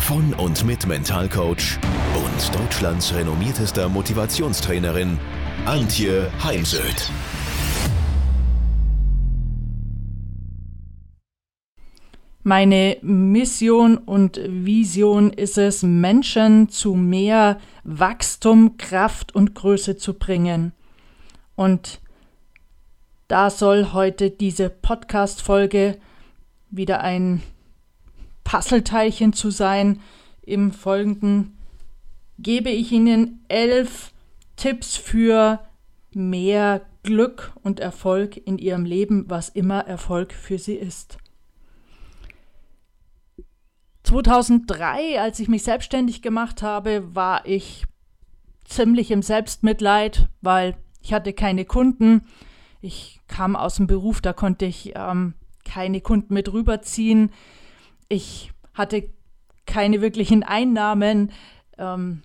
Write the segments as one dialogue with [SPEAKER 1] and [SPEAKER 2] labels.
[SPEAKER 1] von und mit Mentalcoach und Deutschlands renommiertester Motivationstrainerin Antje Heimsöth.
[SPEAKER 2] Meine Mission und Vision ist es, Menschen zu mehr Wachstum, Kraft und Größe zu bringen. Und da soll heute diese Podcast-Folge wieder ein Puzzleteilchen zu sein. Im Folgenden gebe ich Ihnen elf Tipps für mehr Glück und Erfolg in Ihrem Leben, was immer Erfolg für Sie ist. 2003, als ich mich selbstständig gemacht habe, war ich ziemlich im Selbstmitleid, weil ich hatte keine Kunden. Ich kam aus dem Beruf, da konnte ich ähm, keine Kunden mit rüberziehen. Ich hatte keine wirklichen Einnahmen. Ähm,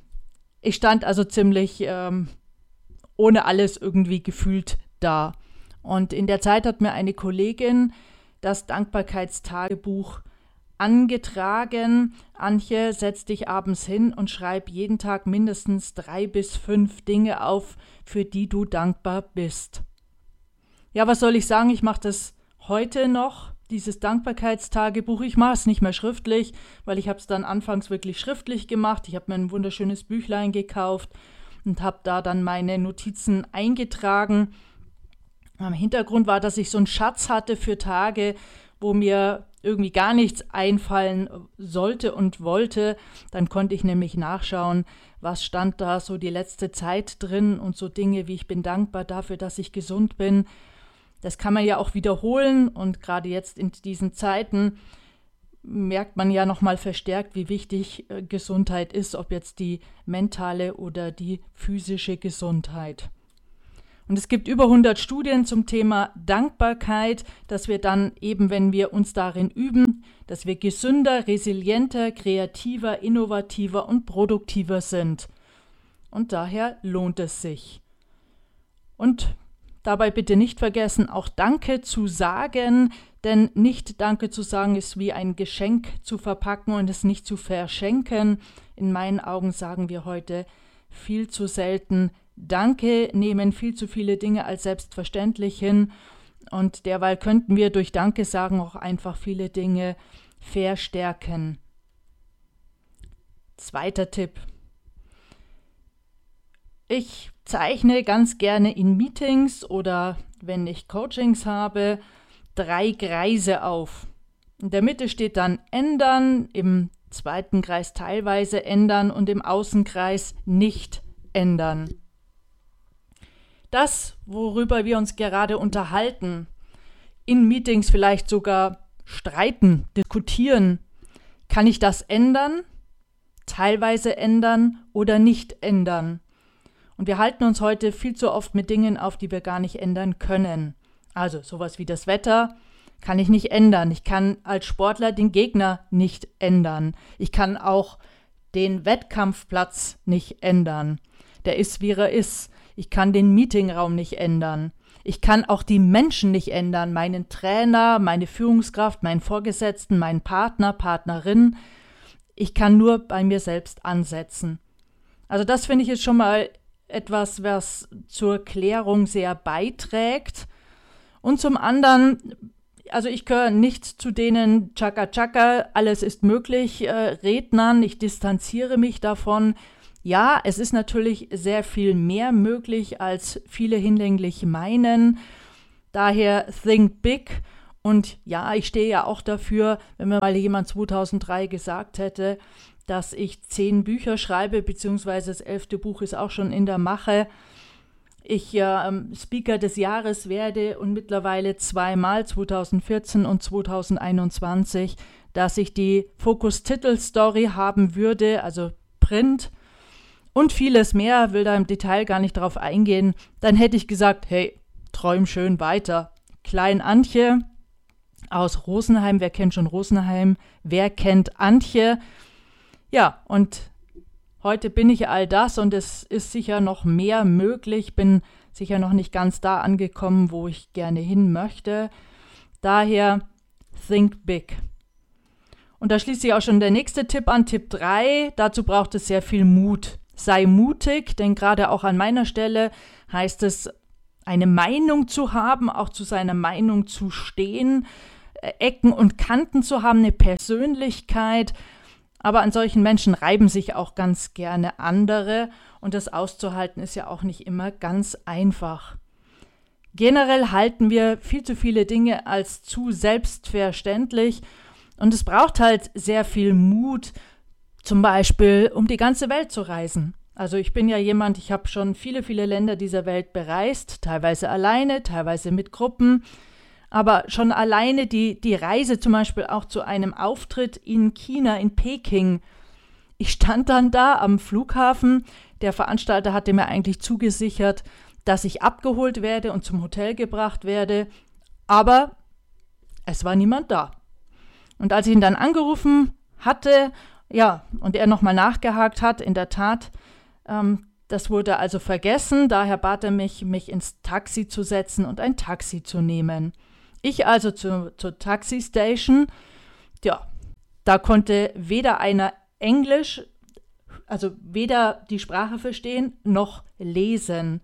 [SPEAKER 2] ich stand also ziemlich ähm, ohne alles irgendwie gefühlt da. Und in der Zeit hat mir eine Kollegin das Dankbarkeitstagebuch angetragen. Antje, setz dich abends hin und schreib jeden Tag mindestens drei bis fünf Dinge auf, für die du dankbar bist. Ja, was soll ich sagen? Ich mache das heute noch, dieses Dankbarkeitstagebuch. Ich mache es nicht mehr schriftlich, weil ich habe es dann anfangs wirklich schriftlich gemacht. Ich habe mir ein wunderschönes Büchlein gekauft und habe da dann meine Notizen eingetragen. Am Hintergrund war, dass ich so einen Schatz hatte für Tage, wo mir irgendwie gar nichts einfallen sollte und wollte, dann konnte ich nämlich nachschauen, was stand da so die letzte Zeit drin und so Dinge wie ich bin dankbar dafür, dass ich gesund bin. Das kann man ja auch wiederholen und gerade jetzt in diesen Zeiten merkt man ja nochmal verstärkt, wie wichtig äh, Gesundheit ist, ob jetzt die mentale oder die physische Gesundheit. Und es gibt über 100 Studien zum Thema Dankbarkeit, dass wir dann eben, wenn wir uns darin üben, dass wir gesünder, resilienter, kreativer, innovativer und produktiver sind. Und daher lohnt es sich. Und dabei bitte nicht vergessen, auch Danke zu sagen, denn nicht Danke zu sagen ist wie ein Geschenk zu verpacken und es nicht zu verschenken. In meinen Augen sagen wir heute viel zu selten Danke nehmen viel zu viele Dinge als selbstverständlich hin und derweil könnten wir durch Danke sagen auch einfach viele Dinge verstärken. Zweiter Tipp. Ich zeichne ganz gerne in Meetings oder wenn ich Coachings habe, drei Kreise auf. In der Mitte steht dann ändern, im zweiten Kreis teilweise ändern und im Außenkreis nicht ändern das, worüber wir uns gerade unterhalten, in Meetings vielleicht sogar streiten, diskutieren, kann ich das ändern, teilweise ändern oder nicht ändern? Und wir halten uns heute viel zu oft mit Dingen auf, die wir gar nicht ändern können. Also sowas wie das Wetter kann ich nicht ändern. Ich kann als Sportler den Gegner nicht ändern. Ich kann auch den Wettkampfplatz nicht ändern. Der ist, wie er ist. Ich kann den Meetingraum nicht ändern. Ich kann auch die Menschen nicht ändern, meinen Trainer, meine Führungskraft, meinen Vorgesetzten, meinen Partner, Partnerin. Ich kann nur bei mir selbst ansetzen. Also das finde ich jetzt schon mal etwas, was zur Klärung sehr beiträgt. Und zum anderen, also ich gehöre nicht zu denen Chaka Chaka, alles ist möglich, äh, Rednern. Ich distanziere mich davon. Ja, es ist natürlich sehr viel mehr möglich, als viele hinlänglich meinen. Daher think big. Und ja, ich stehe ja auch dafür, wenn mir mal jemand 2003 gesagt hätte, dass ich zehn Bücher schreibe, beziehungsweise das elfte Buch ist auch schon in der Mache. Ich äh, Speaker des Jahres werde und mittlerweile zweimal, 2014 und 2021, dass ich die Fokus-Titel-Story haben würde, also Print und vieles mehr, will da im Detail gar nicht drauf eingehen, dann hätte ich gesagt, hey, träum schön weiter. Klein Antje aus Rosenheim, wer kennt schon Rosenheim, wer kennt Antje? Ja, und heute bin ich all das und es ist sicher noch mehr möglich, bin sicher noch nicht ganz da angekommen, wo ich gerne hin möchte. Daher think big. Und da schließt sich auch schon der nächste Tipp an, Tipp 3. Dazu braucht es sehr viel Mut. Sei mutig, denn gerade auch an meiner Stelle heißt es, eine Meinung zu haben, auch zu seiner Meinung zu stehen, äh, Ecken und Kanten zu haben, eine Persönlichkeit. Aber an solchen Menschen reiben sich auch ganz gerne andere und das auszuhalten ist ja auch nicht immer ganz einfach. Generell halten wir viel zu viele Dinge als zu selbstverständlich und es braucht halt sehr viel Mut, zum Beispiel um die ganze Welt zu reisen. Also ich bin ja jemand, ich habe schon viele, viele Länder dieser Welt bereist, teilweise alleine, teilweise mit Gruppen. Aber schon alleine die, die Reise zum Beispiel auch zu einem Auftritt in China, in Peking. Ich stand dann da am Flughafen. Der Veranstalter hatte mir eigentlich zugesichert, dass ich abgeholt werde und zum Hotel gebracht werde. Aber es war niemand da. Und als ich ihn dann angerufen hatte, ja, und er nochmal nachgehakt hat, in der Tat, ähm, das wurde also vergessen, daher bat er mich, mich ins Taxi zu setzen und ein Taxi zu nehmen. Ich also zu, zur Taxistation, ja, da konnte weder einer Englisch, also weder die Sprache verstehen, noch lesen.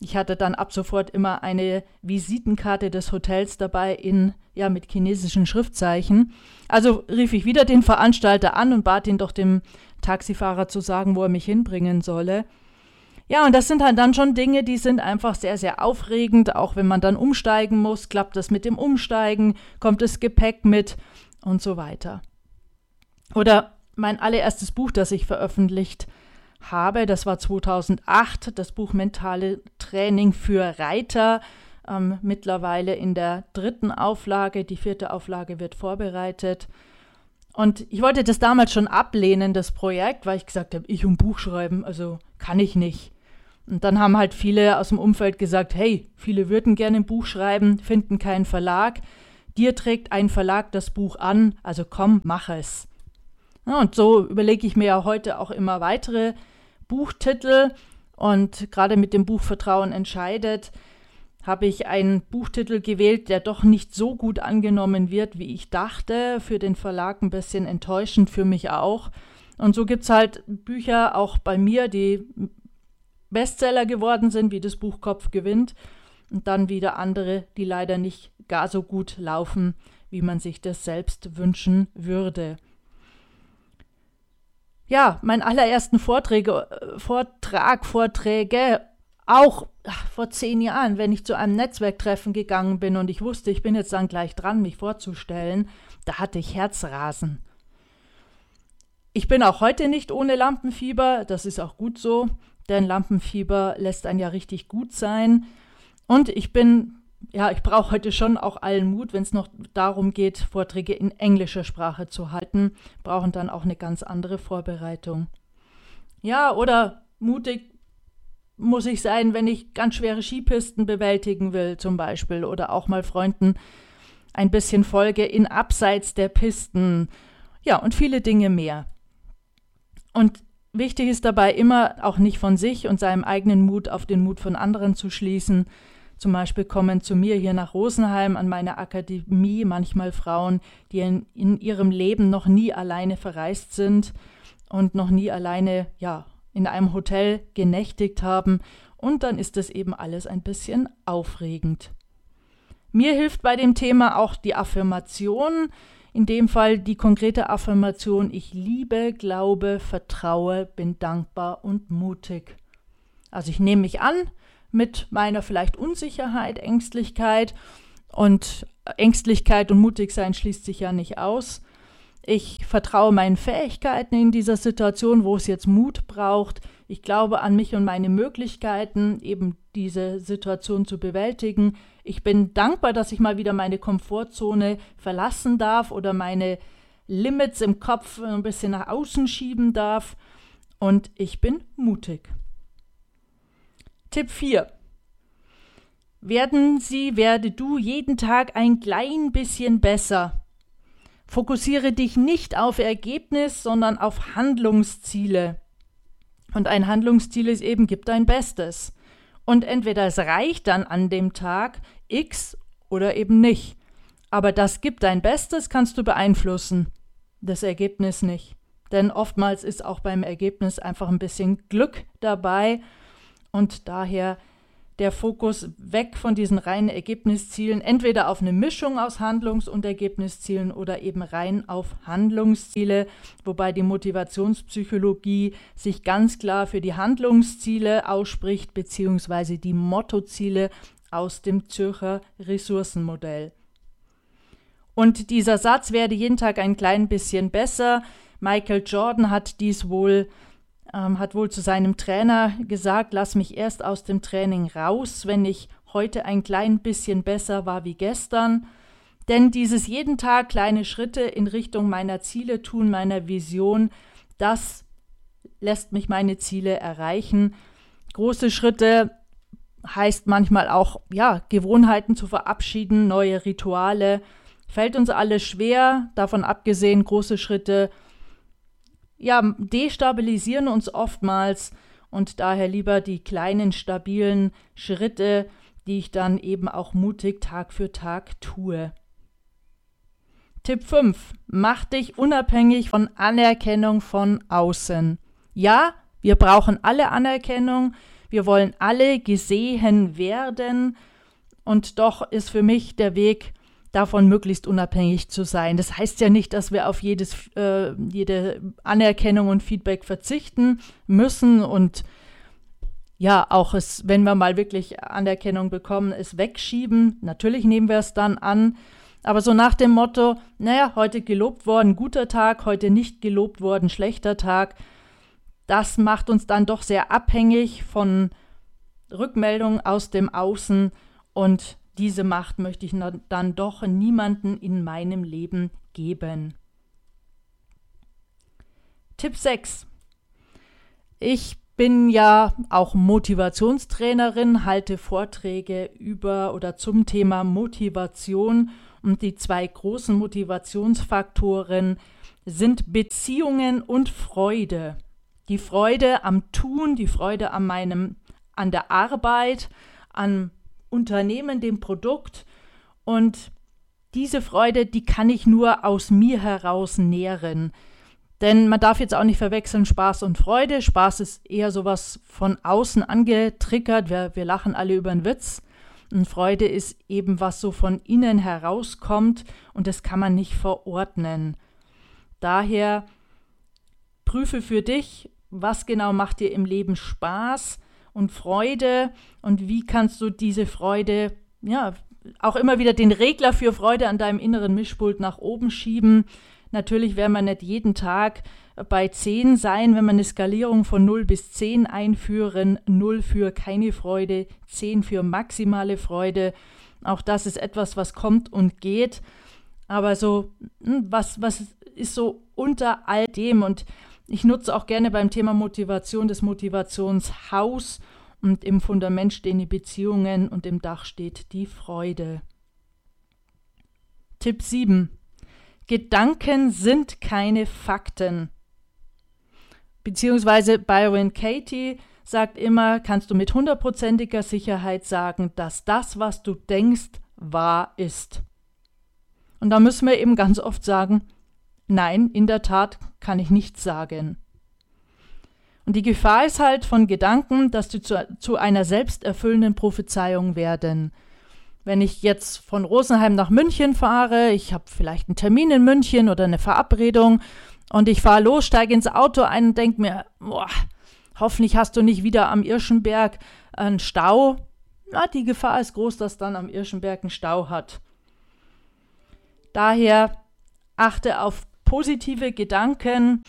[SPEAKER 2] Ich hatte dann ab sofort immer eine Visitenkarte des Hotels dabei in ja mit chinesischen Schriftzeichen. Also rief ich wieder den Veranstalter an und bat ihn doch dem Taxifahrer zu sagen, wo er mich hinbringen solle. Ja, und das sind halt dann schon Dinge, die sind einfach sehr, sehr aufregend, auch wenn man dann umsteigen muss, klappt das mit dem Umsteigen, kommt das Gepäck mit und so weiter. Oder mein allererstes Buch, das ich veröffentlicht habe. Das war 2008, das Buch Mentale Training für Reiter. Ähm, mittlerweile in der dritten Auflage. Die vierte Auflage wird vorbereitet. Und ich wollte das damals schon ablehnen, das Projekt, weil ich gesagt habe, ich um Buch schreiben, also kann ich nicht. Und dann haben halt viele aus dem Umfeld gesagt, hey, viele würden gerne ein Buch schreiben, finden keinen Verlag. Dir trägt ein Verlag das Buch an, also komm, mach es. Ja, und so überlege ich mir ja heute auch immer weitere Buchtitel und gerade mit dem Buch Vertrauen entscheidet, habe ich einen Buchtitel gewählt, der doch nicht so gut angenommen wird, wie ich dachte. Für den Verlag ein bisschen enttäuschend, für mich auch. Und so gibt es halt Bücher auch bei mir, die Bestseller geworden sind, wie das Buch Kopf gewinnt. Und dann wieder andere, die leider nicht gar so gut laufen, wie man sich das selbst wünschen würde ja, meinen allerersten Vorträge, äh, Vortrag, Vorträge, auch vor zehn Jahren, wenn ich zu einem Netzwerktreffen gegangen bin und ich wusste, ich bin jetzt dann gleich dran, mich vorzustellen, da hatte ich Herzrasen. Ich bin auch heute nicht ohne Lampenfieber, das ist auch gut so, denn Lampenfieber lässt einen ja richtig gut sein. Und ich bin ja, ich brauche heute schon auch allen Mut, wenn es noch darum geht, Vorträge in englischer Sprache zu halten, brauchen dann auch eine ganz andere Vorbereitung. Ja, oder mutig muss ich sein, wenn ich ganz schwere Skipisten bewältigen will, zum Beispiel, oder auch mal Freunden ein bisschen Folge in Abseits der Pisten. Ja, und viele Dinge mehr. Und wichtig ist dabei immer auch nicht von sich und seinem eigenen Mut auf den Mut von anderen zu schließen, zum Beispiel kommen zu mir hier nach Rosenheim an meine Akademie manchmal Frauen, die in, in ihrem Leben noch nie alleine verreist sind und noch nie alleine, ja, in einem Hotel genächtigt haben. Und dann ist es eben alles ein bisschen aufregend. Mir hilft bei dem Thema auch die Affirmation, in dem Fall die konkrete Affirmation, ich liebe, glaube, vertraue, bin dankbar und mutig. Also ich nehme mich an, mit meiner vielleicht Unsicherheit, Ängstlichkeit. Und Ängstlichkeit und mutig sein schließt sich ja nicht aus. Ich vertraue meinen Fähigkeiten in dieser Situation, wo es jetzt Mut braucht. Ich glaube an mich und meine Möglichkeiten, eben diese Situation zu bewältigen. Ich bin dankbar, dass ich mal wieder meine Komfortzone verlassen darf oder meine Limits im Kopf ein bisschen nach außen schieben darf. und ich bin mutig. Tipp 4. Werden Sie, werde du jeden Tag ein klein bisschen besser. Fokussiere dich nicht auf Ergebnis, sondern auf Handlungsziele. Und ein Handlungsziel ist eben, gib dein Bestes. Und entweder es reicht dann an dem Tag X oder eben nicht. Aber das gibt dein Bestes, kannst du beeinflussen. Das Ergebnis nicht. Denn oftmals ist auch beim Ergebnis einfach ein bisschen Glück dabei und daher der Fokus weg von diesen reinen Ergebniszielen, entweder auf eine Mischung aus Handlungs- und Ergebniszielen oder eben rein auf Handlungsziele, wobei die Motivationspsychologie sich ganz klar für die Handlungsziele ausspricht, beziehungsweise die Mottoziele aus dem Zürcher Ressourcenmodell. Und dieser Satz werde jeden Tag ein klein bisschen besser. Michael Jordan hat dies wohl ähm, hat wohl zu seinem Trainer gesagt, lass mich erst aus dem Training raus, wenn ich heute ein klein bisschen besser war wie gestern. Denn dieses jeden Tag kleine Schritte in Richtung meiner Ziele tun, meiner Vision, das lässt mich meine Ziele erreichen. Große Schritte heißt manchmal auch, ja, Gewohnheiten zu verabschieden, neue Rituale. Fällt uns alles schwer, davon abgesehen, große Schritte ja, destabilisieren uns oftmals und daher lieber die kleinen, stabilen Schritte, die ich dann eben auch mutig Tag für Tag tue. Tipp 5. Mach dich unabhängig von Anerkennung von außen. Ja, wir brauchen alle Anerkennung, wir wollen alle gesehen werden, und doch ist für mich der Weg davon möglichst unabhängig zu sein. Das heißt ja nicht, dass wir auf jedes, äh, jede Anerkennung und Feedback verzichten müssen und ja, auch es, wenn wir mal wirklich Anerkennung bekommen, es wegschieben. Natürlich nehmen wir es dann an. Aber so nach dem Motto, naja, heute gelobt worden, guter Tag, heute nicht gelobt worden, schlechter Tag, das macht uns dann doch sehr abhängig von Rückmeldungen aus dem Außen und diese Macht möchte ich dann doch niemanden in meinem Leben geben. Tipp 6. Ich bin ja auch Motivationstrainerin, halte Vorträge über oder zum Thema Motivation und die zwei großen Motivationsfaktoren sind Beziehungen und Freude. Die Freude am Tun, die Freude an meinem an der Arbeit, an Unternehmen, dem Produkt. Und diese Freude, die kann ich nur aus mir heraus nähren. Denn man darf jetzt auch nicht verwechseln Spaß und Freude. Spaß ist eher sowas von außen angetriggert. Wir, wir lachen alle über einen Witz. Und Freude ist eben was so von innen herauskommt und das kann man nicht verordnen. Daher prüfe für dich, was genau macht dir im Leben Spaß und Freude und wie kannst du diese Freude, ja, auch immer wieder den Regler für Freude an deinem inneren Mischpult nach oben schieben. Natürlich werden wir nicht jeden Tag bei 10 sein, wenn wir eine Skalierung von 0 bis 10 einführen. 0 für keine Freude, 10 für maximale Freude. Auch das ist etwas, was kommt und geht. Aber so, hm, was, was ist so unter all dem? Und ich nutze auch gerne beim Thema Motivation das Motivationshaus und im Fundament stehen die Beziehungen und im Dach steht die Freude. Tipp 7. Gedanken sind keine Fakten. Beziehungsweise Byron Katie sagt immer, kannst du mit hundertprozentiger Sicherheit sagen, dass das, was du denkst, wahr ist. Und da müssen wir eben ganz oft sagen, Nein, in der Tat kann ich nichts sagen. Und die Gefahr ist halt von Gedanken, dass sie zu, zu einer selbsterfüllenden Prophezeiung werden. Wenn ich jetzt von Rosenheim nach München fahre, ich habe vielleicht einen Termin in München oder eine Verabredung und ich fahre los, steige ins Auto ein und denke mir, boah, hoffentlich hast du nicht wieder am Irschenberg einen Stau. Na, die Gefahr ist groß, dass dann am Irschenberg einen Stau hat. Daher achte auf positive Gedanken,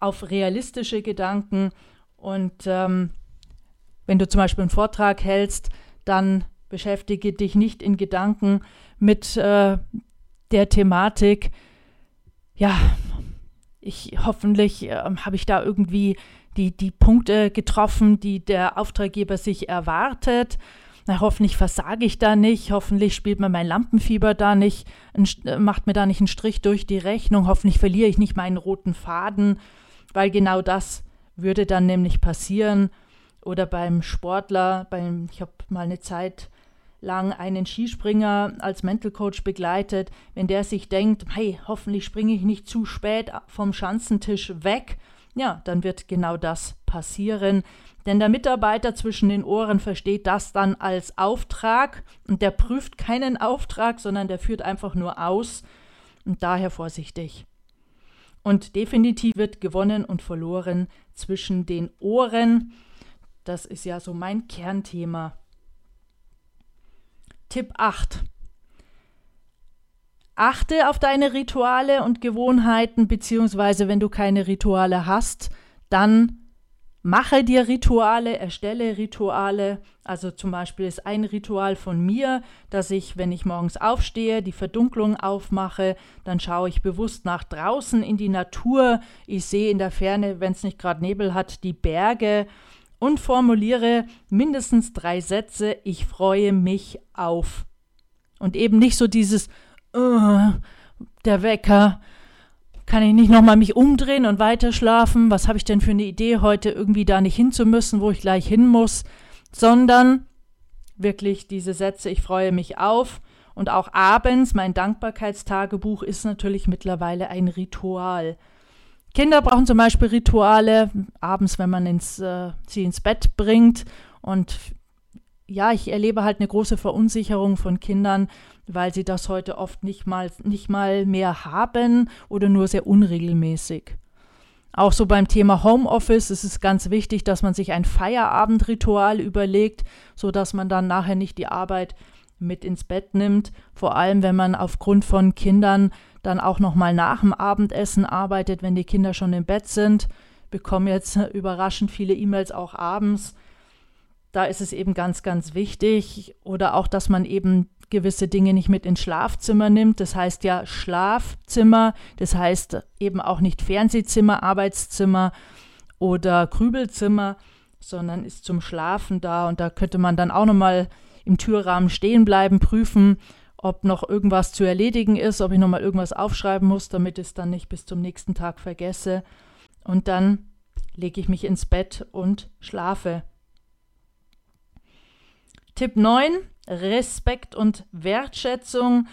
[SPEAKER 2] auf realistische Gedanken. Und ähm, wenn du zum Beispiel einen Vortrag hältst, dann beschäftige dich nicht in Gedanken mit äh, der Thematik, ja, ich hoffentlich äh, habe ich da irgendwie die, die Punkte getroffen, die der Auftraggeber sich erwartet. Na, hoffentlich versage ich da nicht, hoffentlich spielt mir mein Lampenfieber da nicht, macht mir da nicht einen Strich durch die Rechnung, hoffentlich verliere ich nicht meinen roten Faden, weil genau das würde dann nämlich passieren. Oder beim Sportler, beim, ich habe mal eine Zeit lang einen Skispringer als Mental Coach begleitet, wenn der sich denkt, hey, hoffentlich springe ich nicht zu spät vom Schanzentisch weg, ja, dann wird genau das passieren. Denn der Mitarbeiter zwischen den Ohren versteht das dann als Auftrag und der prüft keinen Auftrag, sondern der führt einfach nur aus und daher vorsichtig. Und definitiv wird gewonnen und verloren zwischen den Ohren. Das ist ja so mein Kernthema. Tipp 8. Achte auf deine Rituale und Gewohnheiten, beziehungsweise wenn du keine Rituale hast, dann mache dir Rituale, erstelle Rituale. Also zum Beispiel ist ein Ritual von mir, dass ich, wenn ich morgens aufstehe, die Verdunklung aufmache, dann schaue ich bewusst nach draußen in die Natur. Ich sehe in der Ferne, wenn es nicht gerade Nebel hat, die Berge und formuliere mindestens drei Sätze, ich freue mich auf. Und eben nicht so dieses, uh, der Wecker, kann ich nicht nochmal mich umdrehen und weiter schlafen? Was habe ich denn für eine Idee, heute irgendwie da nicht hinzumüssen, wo ich gleich hin muss? Sondern wirklich diese Sätze, ich freue mich auf. Und auch abends, mein Dankbarkeitstagebuch ist natürlich mittlerweile ein Ritual. Kinder brauchen zum Beispiel Rituale, abends, wenn man ins, äh, sie ins Bett bringt. Und ja, ich erlebe halt eine große Verunsicherung von Kindern, weil sie das heute oft nicht mal, nicht mal mehr haben oder nur sehr unregelmäßig. Auch so beim Thema Homeoffice ist es ganz wichtig, dass man sich ein Feierabendritual überlegt, sodass man dann nachher nicht die Arbeit mit ins Bett nimmt, vor allem wenn man aufgrund von Kindern dann auch noch mal nach dem Abendessen arbeitet, wenn die Kinder schon im Bett sind. Bekomme jetzt überraschend viele E-Mails auch abends. Da ist es eben ganz, ganz wichtig. Oder auch, dass man eben gewisse Dinge nicht mit ins Schlafzimmer nimmt. Das heißt ja Schlafzimmer, das heißt eben auch nicht Fernsehzimmer, Arbeitszimmer oder Grübelzimmer, sondern ist zum Schlafen da. Und da könnte man dann auch nochmal im Türrahmen stehen bleiben, prüfen, ob noch irgendwas zu erledigen ist, ob ich nochmal irgendwas aufschreiben muss, damit ich es dann nicht bis zum nächsten Tag vergesse. Und dann lege ich mich ins Bett und schlafe. Tipp 9, Respekt und Wertschätzung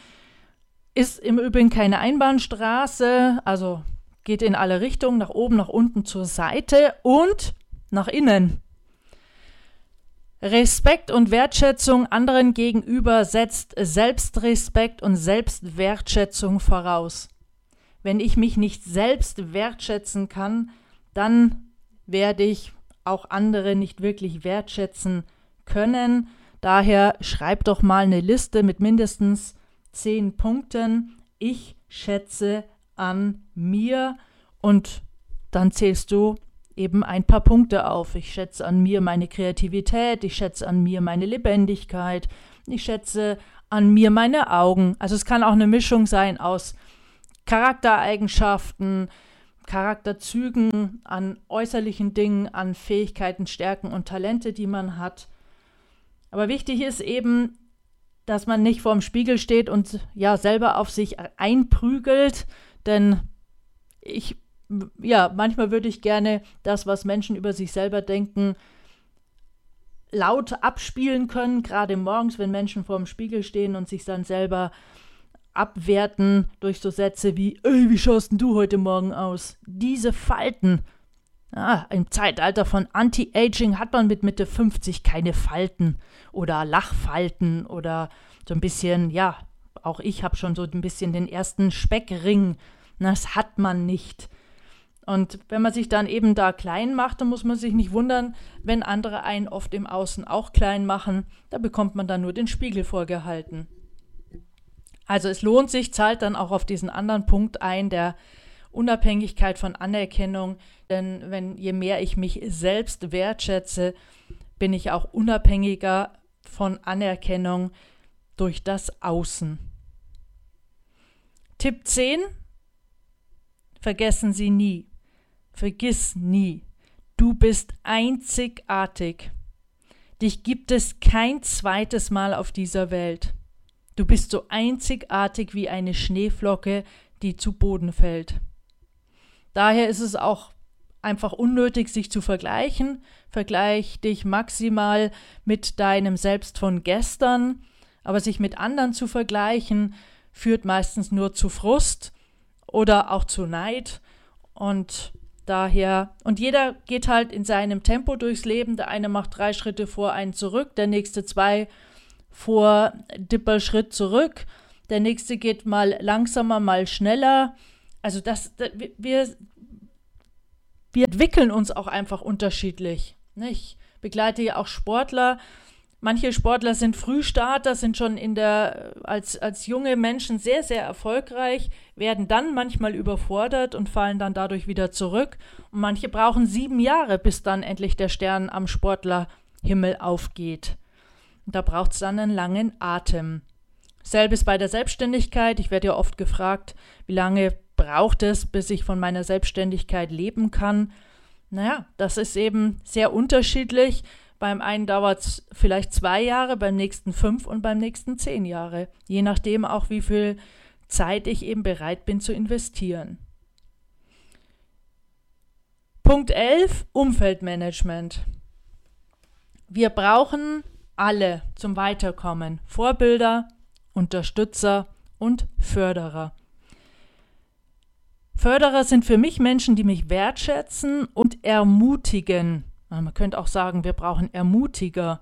[SPEAKER 2] ist im Übrigen keine Einbahnstraße, also geht in alle Richtungen, nach oben, nach unten, zur Seite und nach innen. Respekt und Wertschätzung anderen gegenüber setzt Selbstrespekt und Selbstwertschätzung voraus. Wenn ich mich nicht selbst wertschätzen kann, dann werde ich auch andere nicht wirklich wertschätzen können. Daher schreib doch mal eine Liste mit mindestens zehn Punkten. Ich schätze an mir und dann zählst du eben ein paar Punkte auf. Ich schätze an mir meine Kreativität, ich schätze an mir meine Lebendigkeit, ich schätze an mir meine Augen. Also es kann auch eine Mischung sein aus Charaktereigenschaften, Charakterzügen, an äußerlichen Dingen, an Fähigkeiten, Stärken und Talente, die man hat. Aber wichtig ist eben, dass man nicht vorm Spiegel steht und ja selber auf sich einprügelt, denn ich ja, manchmal würde ich gerne das, was Menschen über sich selber denken, laut abspielen können, gerade morgens, wenn Menschen vorm Spiegel stehen und sich dann selber abwerten durch so Sätze wie, ey, wie schaust denn du heute Morgen aus? Diese Falten, Ah, Im Zeitalter von Anti-Aging hat man mit Mitte 50 keine Falten oder Lachfalten oder so ein bisschen, ja, auch ich habe schon so ein bisschen den ersten Speckring. Das hat man nicht. Und wenn man sich dann eben da klein macht, dann muss man sich nicht wundern, wenn andere einen oft im Außen auch klein machen. Da bekommt man dann nur den Spiegel vorgehalten. Also es lohnt sich, zahlt dann auch auf diesen anderen Punkt ein, der Unabhängigkeit von Anerkennung, denn wenn je mehr ich mich selbst wertschätze, bin ich auch unabhängiger von Anerkennung durch das Außen. Tipp 10. Vergessen Sie nie. Vergiss nie. Du bist einzigartig. Dich gibt es kein zweites Mal auf dieser Welt. Du bist so einzigartig wie eine Schneeflocke, die zu Boden fällt. Daher ist es auch einfach unnötig, sich zu vergleichen. Vergleich dich maximal mit deinem Selbst von gestern, aber sich mit anderen zu vergleichen, führt meistens nur zu Frust oder auch zu Neid und daher, und jeder geht halt in seinem Tempo durchs Leben. Der eine macht drei Schritte vor, einen zurück, der nächste zwei vor, Dipper Schritt zurück, der nächste geht mal langsamer, mal schneller. Also das, wir, wir entwickeln uns auch einfach unterschiedlich. Ich begleite ja auch Sportler. Manche Sportler sind Frühstarter, sind schon in der, als, als junge Menschen sehr, sehr erfolgreich, werden dann manchmal überfordert und fallen dann dadurch wieder zurück. Und manche brauchen sieben Jahre, bis dann endlich der Stern am Sportlerhimmel aufgeht. Und da braucht es dann einen langen Atem. Selbes bei der Selbstständigkeit. Ich werde ja oft gefragt, wie lange braucht es, bis ich von meiner Selbstständigkeit leben kann. Naja, das ist eben sehr unterschiedlich. Beim einen dauert es vielleicht zwei Jahre, beim nächsten fünf und beim nächsten zehn Jahre. Je nachdem auch, wie viel Zeit ich eben bereit bin zu investieren. Punkt 11, Umfeldmanagement. Wir brauchen alle zum Weiterkommen Vorbilder, Unterstützer und Förderer. Förderer sind für mich Menschen, die mich wertschätzen und ermutigen. Man könnte auch sagen, wir brauchen Ermutiger.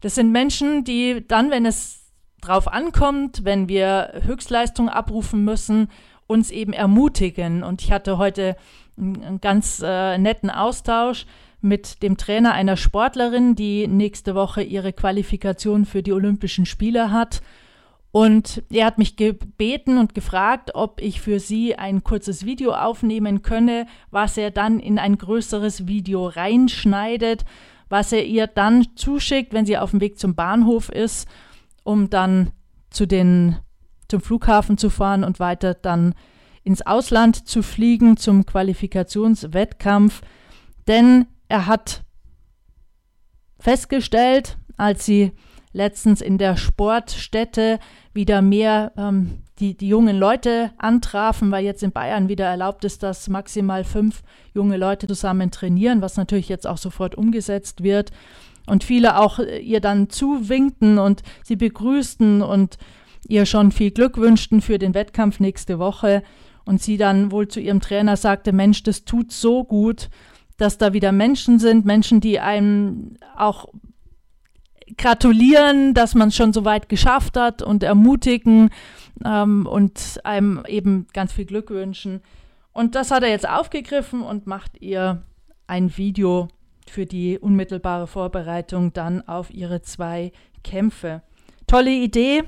[SPEAKER 2] Das sind Menschen, die dann, wenn es drauf ankommt, wenn wir Höchstleistung abrufen müssen, uns eben ermutigen. Und ich hatte heute einen ganz äh, netten Austausch mit dem Trainer einer Sportlerin, die nächste Woche ihre Qualifikation für die Olympischen Spiele hat. Und er hat mich gebeten und gefragt, ob ich für sie ein kurzes Video aufnehmen könne, was er dann in ein größeres Video reinschneidet, was er ihr dann zuschickt, wenn sie auf dem Weg zum Bahnhof ist, um dann zu den, zum Flughafen zu fahren und weiter dann ins Ausland zu fliegen zum Qualifikationswettkampf. Denn er hat festgestellt, als sie letztens in der Sportstätte wieder mehr ähm, die, die jungen Leute antrafen, weil jetzt in Bayern wieder erlaubt ist, dass maximal fünf junge Leute zusammen trainieren, was natürlich jetzt auch sofort umgesetzt wird. Und viele auch äh, ihr dann zuwinkten und sie begrüßten und ihr schon viel Glück wünschten für den Wettkampf nächste Woche. Und sie dann wohl zu ihrem Trainer sagte, Mensch, das tut so gut, dass da wieder Menschen sind, Menschen, die einem auch gratulieren, dass man es schon so weit geschafft hat und ermutigen ähm, und einem eben ganz viel Glück wünschen. Und das hat er jetzt aufgegriffen und macht ihr ein Video für die unmittelbare Vorbereitung dann auf ihre zwei Kämpfe. Tolle Idee,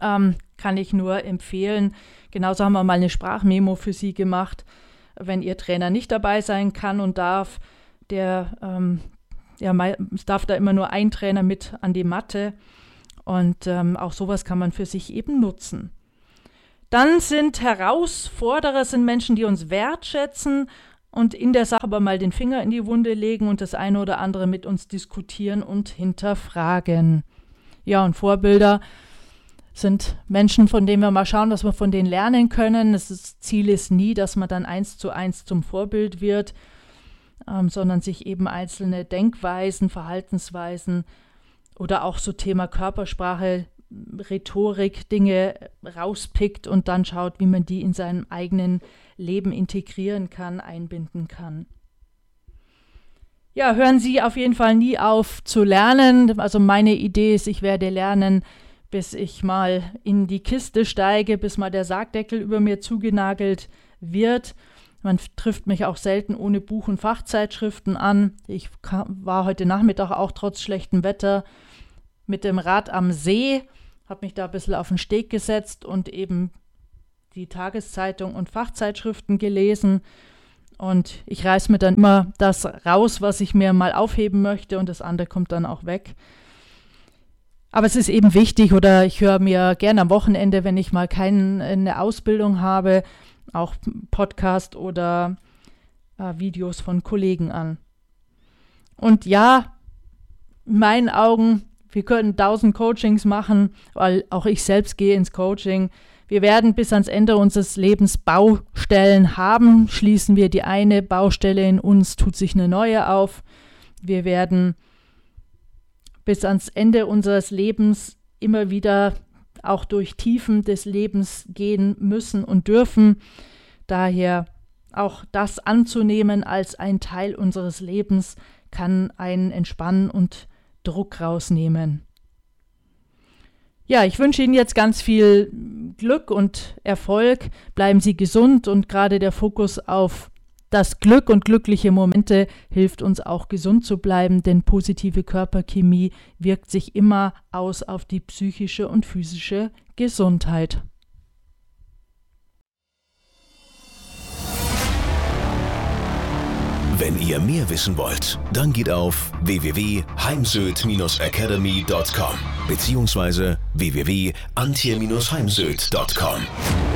[SPEAKER 2] ähm, kann ich nur empfehlen. Genauso haben wir mal eine Sprachmemo für sie gemacht. Wenn ihr Trainer nicht dabei sein kann und darf, der ähm, ja, es darf da immer nur ein Trainer mit an die Matte und ähm, auch sowas kann man für sich eben nutzen. Dann sind Herausforderer sind Menschen, die uns wertschätzen und in der Sache aber mal den Finger in die Wunde legen und das eine oder andere mit uns diskutieren und hinterfragen. Ja, und Vorbilder sind Menschen, von denen wir mal schauen, was wir von denen lernen können. Das Ziel ist nie, dass man dann eins zu eins zum Vorbild wird, ähm, sondern sich eben einzelne Denkweisen, Verhaltensweisen oder auch so Thema Körpersprache, Rhetorik, Dinge rauspickt und dann schaut, wie man die in seinem eigenen Leben integrieren kann, einbinden kann. Ja, hören Sie auf jeden Fall nie auf zu lernen. Also meine Idee ist, ich werde lernen, bis ich mal in die Kiste steige, bis mal der Sargdeckel über mir zugenagelt wird. Man trifft mich auch selten ohne Buch- und Fachzeitschriften an. Ich war heute Nachmittag auch trotz schlechtem Wetter mit dem Rad am See, habe mich da ein bisschen auf den Steg gesetzt und eben die Tageszeitung und Fachzeitschriften gelesen. Und ich reiß mir dann immer das raus, was ich mir mal aufheben möchte und das andere kommt dann auch weg. Aber es ist eben wichtig oder ich höre mir gerne am Wochenende, wenn ich mal keine Ausbildung habe, auch Podcast oder äh, Videos von Kollegen an. Und ja, in meinen Augen, wir können 1000 Coachings machen, weil auch ich selbst gehe ins Coaching. Wir werden bis ans Ende unseres Lebens Baustellen haben. Schließen wir die eine Baustelle in uns, tut sich eine neue auf. Wir werden bis ans Ende unseres Lebens immer wieder auch durch Tiefen des Lebens gehen müssen und dürfen. Daher auch das anzunehmen als ein Teil unseres Lebens kann einen entspannen und Druck rausnehmen. Ja, ich wünsche Ihnen jetzt ganz viel Glück und Erfolg. Bleiben Sie gesund und gerade der Fokus auf das Glück und glückliche Momente hilft uns auch gesund zu bleiben, denn positive Körperchemie wirkt sich immer aus auf die psychische und physische Gesundheit.
[SPEAKER 1] Wenn ihr mehr wissen wollt, dann geht auf www.heimsöd-academy.com bzw. www.antje-heimsöd.com.